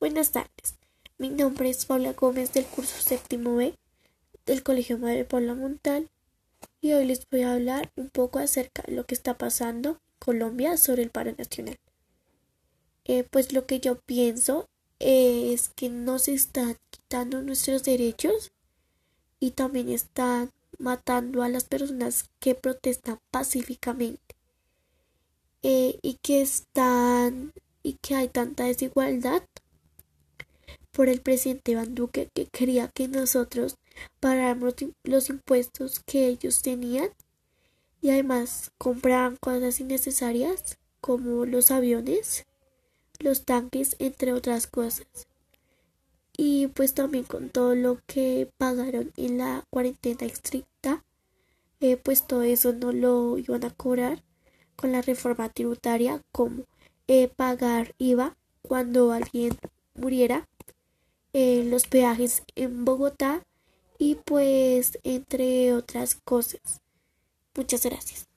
Buenas tardes. Mi nombre es Paula Gómez del curso séptimo B del Colegio Madre Paula Montal y hoy les voy a hablar un poco acerca de lo que está pasando en Colombia sobre el paro nacional. Eh, pues lo que yo pienso es que no se están quitando nuestros derechos y también están matando a las personas que protestan pacíficamente eh, y que están y que hay tanta desigualdad por el presidente Iván Duque que quería que nosotros pagáramos los impuestos que ellos tenían y además compraban cosas innecesarias como los aviones, los tanques, entre otras cosas. Y pues también con todo lo que pagaron en la cuarentena estricta, eh, pues todo eso no lo iban a cobrar con la reforma tributaria como eh, pagar IVA cuando alguien muriera eh, los peajes en Bogotá y pues entre otras cosas. Muchas gracias.